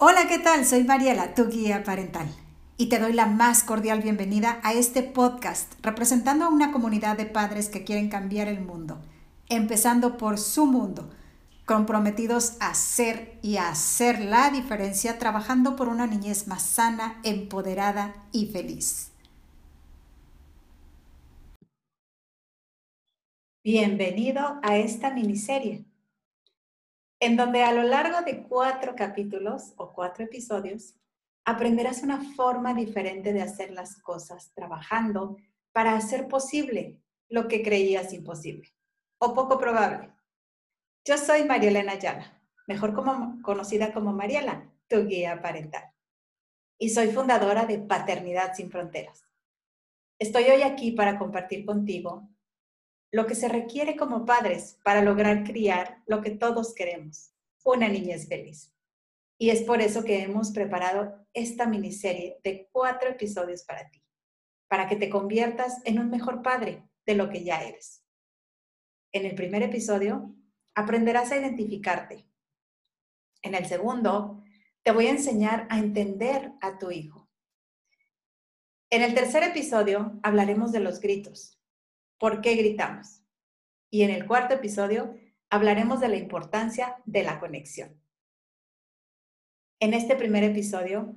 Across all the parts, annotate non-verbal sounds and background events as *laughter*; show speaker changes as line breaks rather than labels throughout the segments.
Hola, ¿qué tal? Soy Mariela, tu guía parental, y te doy la más cordial bienvenida a este podcast representando a una comunidad de padres que quieren cambiar el mundo, empezando por su mundo, comprometidos a ser y a hacer la diferencia trabajando por una niñez más sana, empoderada y feliz. Bienvenido a esta miniserie en donde a lo largo de cuatro capítulos o cuatro episodios aprenderás una forma diferente de hacer las cosas trabajando para hacer posible lo que creías imposible o poco probable. Yo soy Marielena Ayala, mejor conocida como Mariela, tu guía parental, y soy fundadora de Paternidad sin Fronteras. Estoy hoy aquí para compartir contigo lo que se requiere como padres para lograr criar lo que todos queremos, una niñez feliz. Y es por eso que hemos preparado esta miniserie de cuatro episodios para ti, para que te conviertas en un mejor padre de lo que ya eres. En el primer episodio aprenderás a identificarte. En el segundo, te voy a enseñar a entender a tu hijo. En el tercer episodio hablaremos de los gritos, ¿Por qué gritamos? Y en el cuarto episodio hablaremos de la importancia de la conexión. En este primer episodio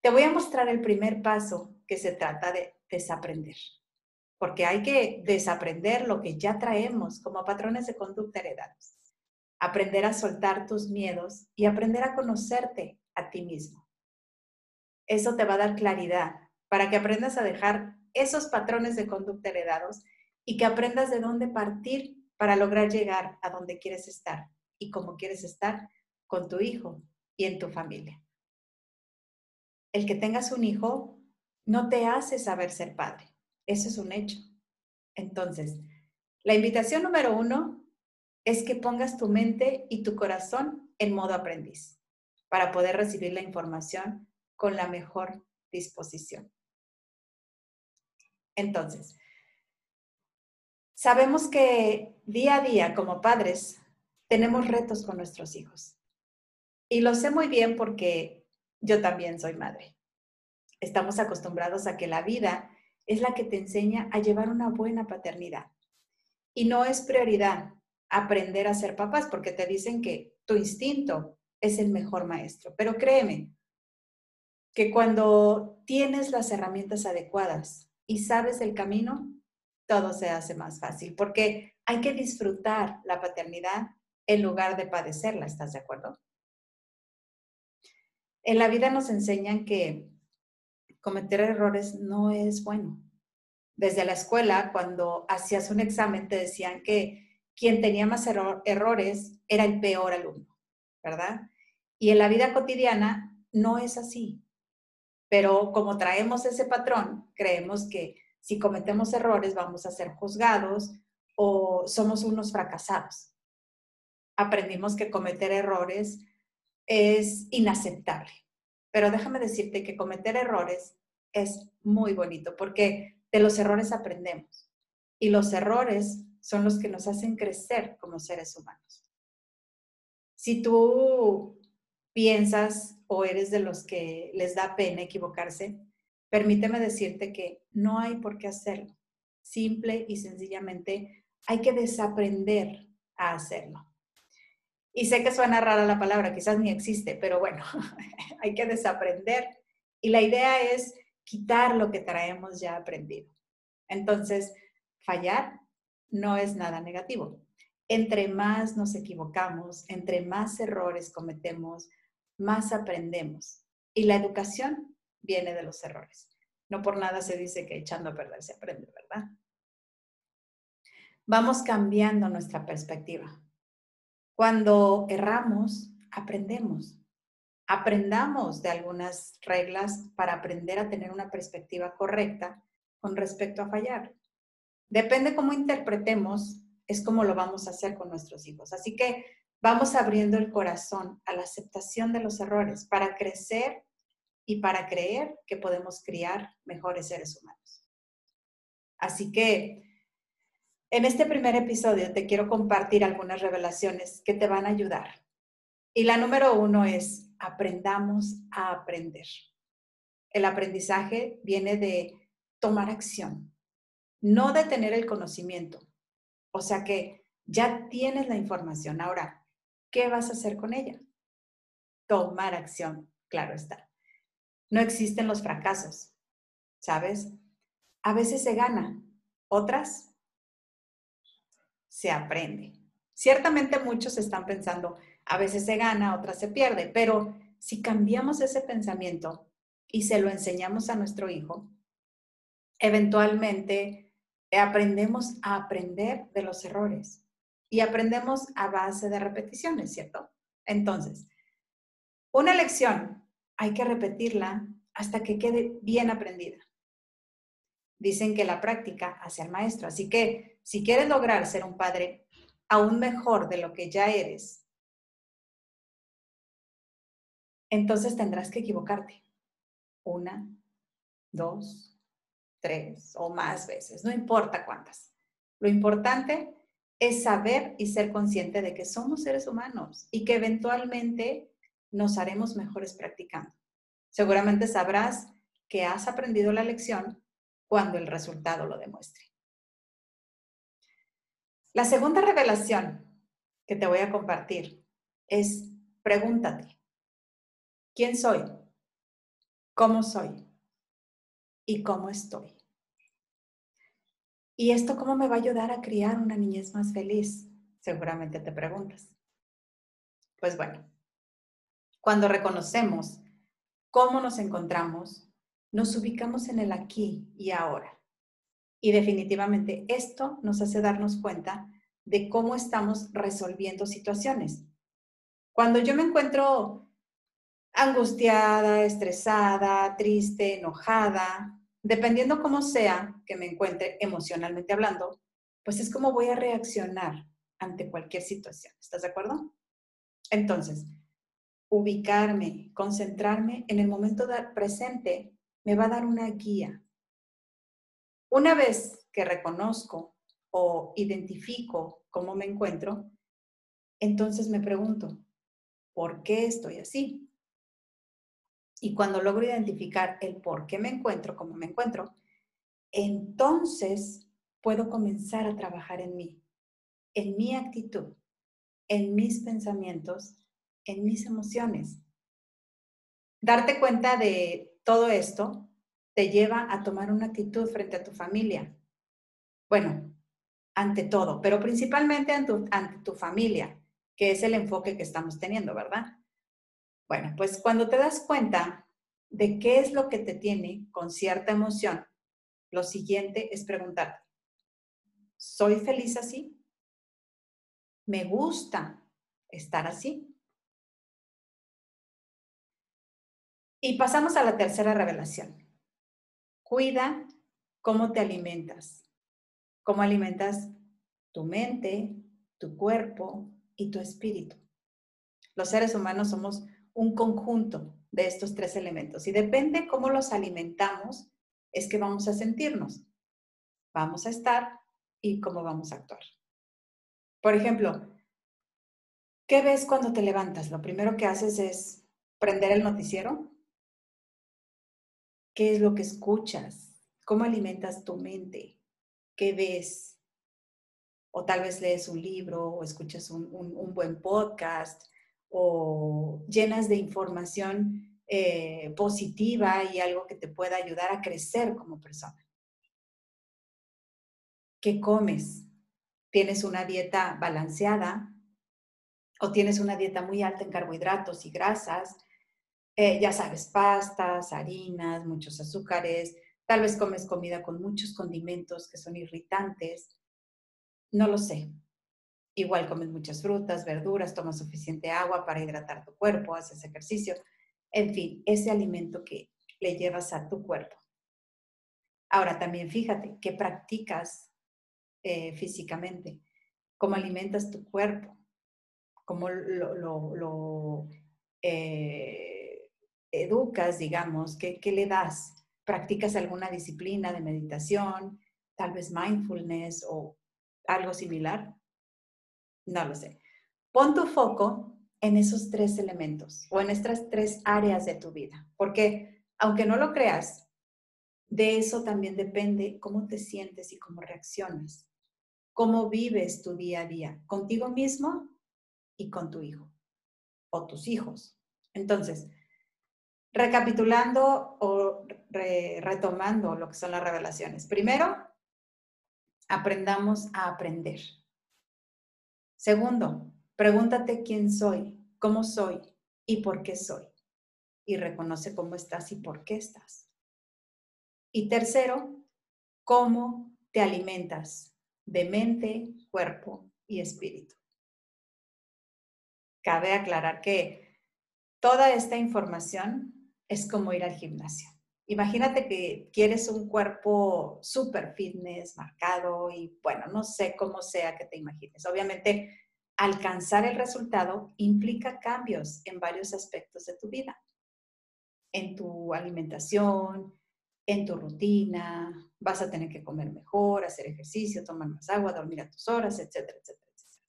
te voy a mostrar el primer paso que se trata de desaprender, porque hay que desaprender lo que ya traemos como patrones de conducta heredados, aprender a soltar tus miedos y aprender a conocerte a ti mismo. Eso te va a dar claridad para que aprendas a dejar esos patrones de conducta heredados y que aprendas de dónde partir para lograr llegar a donde quieres estar y cómo quieres estar con tu hijo y en tu familia. El que tengas un hijo no te hace saber ser padre. Eso es un hecho. Entonces, la invitación número uno es que pongas tu mente y tu corazón en modo aprendiz para poder recibir la información con la mejor disposición. Entonces, Sabemos que día a día como padres tenemos retos con nuestros hijos. Y lo sé muy bien porque yo también soy madre. Estamos acostumbrados a que la vida es la que te enseña a llevar una buena paternidad. Y no es prioridad aprender a ser papás porque te dicen que tu instinto es el mejor maestro. Pero créeme que cuando tienes las herramientas adecuadas y sabes el camino, todo se hace más fácil, porque hay que disfrutar la paternidad en lugar de padecerla, ¿estás de acuerdo? En la vida nos enseñan que cometer errores no es bueno. Desde la escuela, cuando hacías un examen, te decían que quien tenía más errores era el peor alumno, ¿verdad? Y en la vida cotidiana no es así. Pero como traemos ese patrón, creemos que si cometemos errores vamos a ser juzgados o somos unos fracasados. Aprendimos que cometer errores es inaceptable. Pero déjame decirte que cometer errores es muy bonito porque de los errores aprendemos y los errores son los que nos hacen crecer como seres humanos. Si tú piensas o eres de los que les da pena equivocarse, permíteme decirte que no hay por qué hacerlo. Simple y sencillamente hay que desaprender a hacerlo. Y sé que suena rara la palabra, quizás ni existe, pero bueno, *laughs* hay que desaprender. Y la idea es quitar lo que traemos ya aprendido. Entonces, fallar no es nada negativo. Entre más nos equivocamos, entre más errores cometemos, más aprendemos. Y la educación viene de los errores. No por nada se dice que echando a perder se aprende, ¿verdad? Vamos cambiando nuestra perspectiva. Cuando erramos, aprendemos. Aprendamos de algunas reglas para aprender a tener una perspectiva correcta con respecto a fallar. Depende cómo interpretemos, es como lo vamos a hacer con nuestros hijos. Así que vamos abriendo el corazón a la aceptación de los errores para crecer y para creer que podemos criar mejores seres humanos. Así que en este primer episodio te quiero compartir algunas revelaciones que te van a ayudar Y la número uno es aprendamos a aprender. El aprendizaje viene de tomar acción, no de tener el conocimiento. O sea que ya tienes la información. Ahora, ¿qué vas a hacer con ella? Tomar acción, claro está. No existen los fracasos, ¿sabes? A veces se gana, otras se aprende. Ciertamente muchos están pensando, a veces se gana, otras se pierde, pero si cambiamos ese pensamiento y se lo enseñamos a nuestro hijo, eventualmente aprendemos a aprender de los errores y aprendemos a base de repeticiones, ¿cierto? Entonces, una lección hay que repetirla hasta que quede bien aprendida. Dicen que la práctica hace al maestro, así que si quieres lograr ser un padre aún mejor de lo que ya eres, entonces tendrás que equivocarte. Una, dos, tres o más veces, no importa cuántas. Lo importante es saber y ser consciente de que somos seres humanos y que eventualmente nos haremos mejores practicando. Seguramente sabrás que has aprendido la lección cuando el resultado lo demuestre. La segunda revelación que te voy a compartir es pregúntate, ¿quién soy? ¿Cómo soy? ¿Y cómo estoy? ¿Y esto cómo me va a ayudar a criar una niñez más feliz? Seguramente te preguntas. Pues bueno, cuando reconocemos cómo nos encontramos, nos ubicamos en el aquí y ahora. Y definitivamente esto nos hace darnos cuenta de cómo estamos resolviendo situaciones. Cuando yo me encuentro angustiada, estresada, triste, enojada, dependiendo cómo sea que me encuentre emocionalmente hablando, pues es como voy a reaccionar ante cualquier situación. ¿Estás de acuerdo? Entonces, ubicarme, concentrarme en el momento presente me va a dar una guía. Una vez que reconozco o identifico cómo me encuentro, entonces me pregunto, ¿por qué estoy así? Y cuando logro identificar el por qué me encuentro, cómo me encuentro, entonces puedo comenzar a trabajar en mí, en mi actitud, en mis pensamientos en mis emociones. Darte cuenta de todo esto te lleva a tomar una actitud frente a tu familia. Bueno, ante todo, pero principalmente ante tu, familia, que es el enfoque que estamos teniendo, ¿verdad? Bueno, pues cuando te das cuenta de qué es lo que te tiene con cierta emoción, lo siguiente es preguntarte, ¿soy feliz así? ¿Me gusta estar así? Y pasamos a la tercera revelación. Cuida cómo te alimentas, cómo alimentas tu mente, tu cuerpo y tu espíritu. Los seres humanos somos un conjunto de estos tres elementos y depende cómo los alimentamos es que vamos a sentirnos, vamos a estar y cómo vamos a actuar. Por ejemplo, ¿qué ves cuando te levantas? Lo primero que haces es prender el noticiero, ¿Qué es lo que escuchas? ¿Cómo alimentas tu mente? ¿Qué ves? O tal vez lees un libro o escuchas un, buen podcast o llenas de información eh, positiva y algo que te pueda ayudar a crecer como persona. ¿Qué comes? ¿Tienes una dieta balanceada o tienes una dieta muy alta en carbohidratos y grasas? Eh, ya sabes, pastas, harinas, muchos azúcares, tal vez comes comida con muchos condimentos que son irritantes, no lo sé. Igual comes muchas frutas, verduras, tomas suficiente agua para hidratar tu cuerpo, haces ejercicio, en fin, ese alimento que le llevas a tu cuerpo. Ahora también fíjate qué practicas eh, físicamente, cómo alimentas tu cuerpo, cómo lo, eh, educas, digamos? ¿Qué, le das? ¿Practicas alguna disciplina de meditación, tal vez mindfulness o algo similar? No lo sé. Pon tu foco en esos tres elementos o en estas tres áreas de tu vida. Porque aunque no lo creas, de eso también depende cómo te sientes y cómo reaccionas, cómo vives tu día a día, contigo mismo y con tu hijo o tus hijos. Entonces, recapitulando o retomando lo que son las revelaciones. Primero, aprendamos a aprender. Segundo, pregúntate quién soy, cómo soy y por qué soy. Y reconoce cómo estás y por qué estás. Y tercero, cómo te alimentas de mente, cuerpo y espíritu. Cabe aclarar que toda esta información es como ir al gimnasio. Imagínate que quieres un cuerpo súper fitness, marcado y bueno, no sé cómo sea que te imagines. Obviamente, alcanzar el resultado implica cambios en varios aspectos de tu vida, en tu alimentación, en tu rutina, vas a tener que comer mejor, hacer ejercicio, tomar más agua, dormir a tus horas, etcétera, etcétera, etcétera.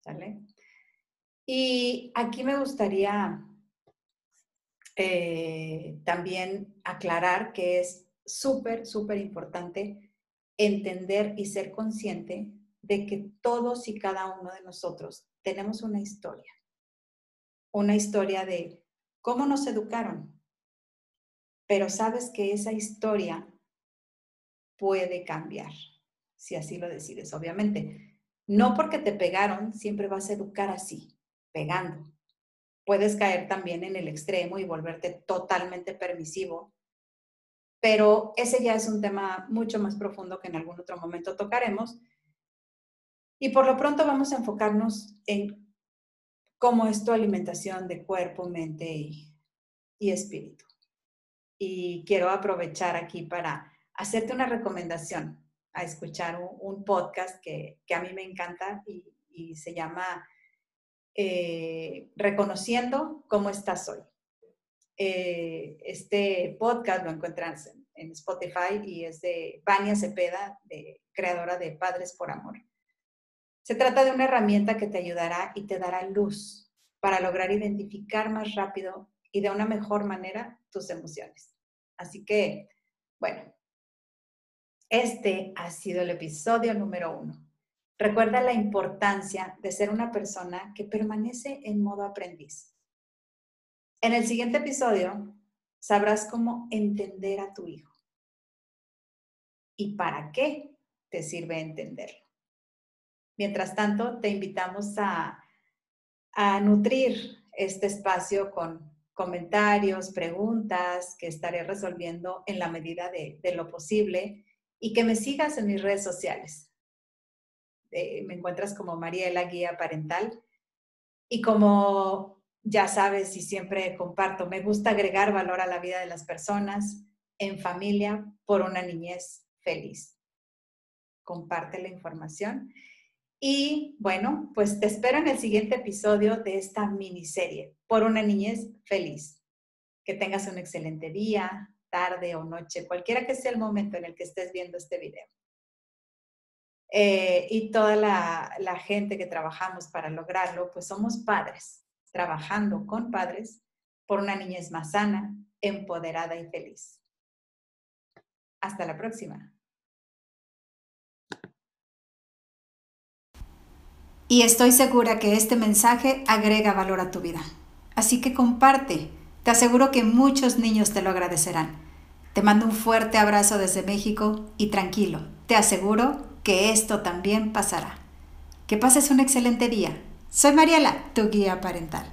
¿Sale? Y aquí me gustaría eh, también aclarar que es súper, súper importante entender y ser consciente de que todos y cada uno de nosotros tenemos una historia. Una historia de cómo nos educaron. Pero sabes que esa historia puede cambiar, si así lo decides, obviamente. No porque te pegaron, siempre vas a educar así, pegando puedes caer también en el extremo y volverte totalmente permisivo. Pero ese ya es un tema mucho más profundo que en algún otro momento tocaremos. Y por lo pronto vamos a enfocarnos en cómo es tu alimentación de cuerpo, mente y, espíritu. Y quiero aprovechar aquí para hacerte una recomendación a escuchar un, podcast que, a mí me encanta y se llama eh, reconociendo cómo estás hoy. Eh, este podcast lo encuentras en, Spotify y es de Vania Cepeda, creadora de Padres por Amor. Se trata de una herramienta que te ayudará y te dará luz para lograr identificar más rápido y de una mejor manera tus emociones. Así que, bueno, este ha sido el episodio número uno. Recuerda la importancia de ser una persona que permanece en modo aprendiz. En el siguiente episodio sabrás cómo entender a tu hijo y para qué te sirve entenderlo. Mientras tanto, te invitamos a, nutrir este espacio con comentarios, preguntas que estaré resolviendo en la medida de lo posible y que me sigas en mis redes sociales. Eh, me encuentras como Mariela Guía Parental. Y como ya sabes y siempre comparto, me gusta agregar valor a la vida de las personas en familia por una niñez feliz. Comparte la información. Y bueno, pues te espero en el siguiente episodio de esta miniserie, Por una niñez feliz. Que tengas un excelente día, tarde o noche, cualquiera que sea el momento en el que estés viendo este video. Eh, y toda la, la gente que trabajamos para lograrlo, pues somos padres, trabajando con padres por una niñez más sana, empoderada y feliz. Hasta la próxima.
Y estoy segura que este mensaje agrega valor a tu vida. Así que comparte. Te aseguro que muchos niños te lo agradecerán. Te mando un fuerte abrazo desde México y tranquilo, te aseguro que esto también pasará. Que pases un excelente día. Soy Mariela, tu guía parental.